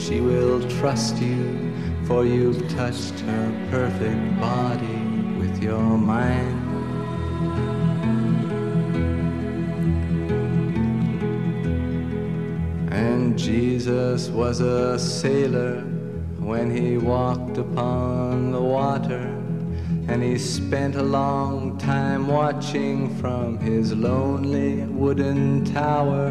she will trust you, for you've touched her perfect body with your mind. And Jesus was a sailor when he walked upon the water. And he spent a long time watching from his lonely wooden tower.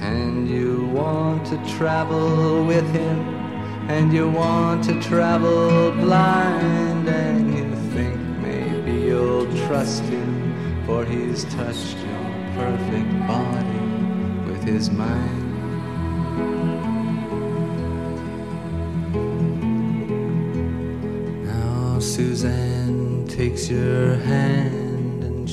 And you want to travel with him, and you want to travel blind, and you think maybe you'll trust him, for he's touched your perfect body with his mind. Now Suzanne takes your hand and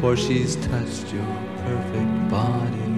for she's touched your perfect body.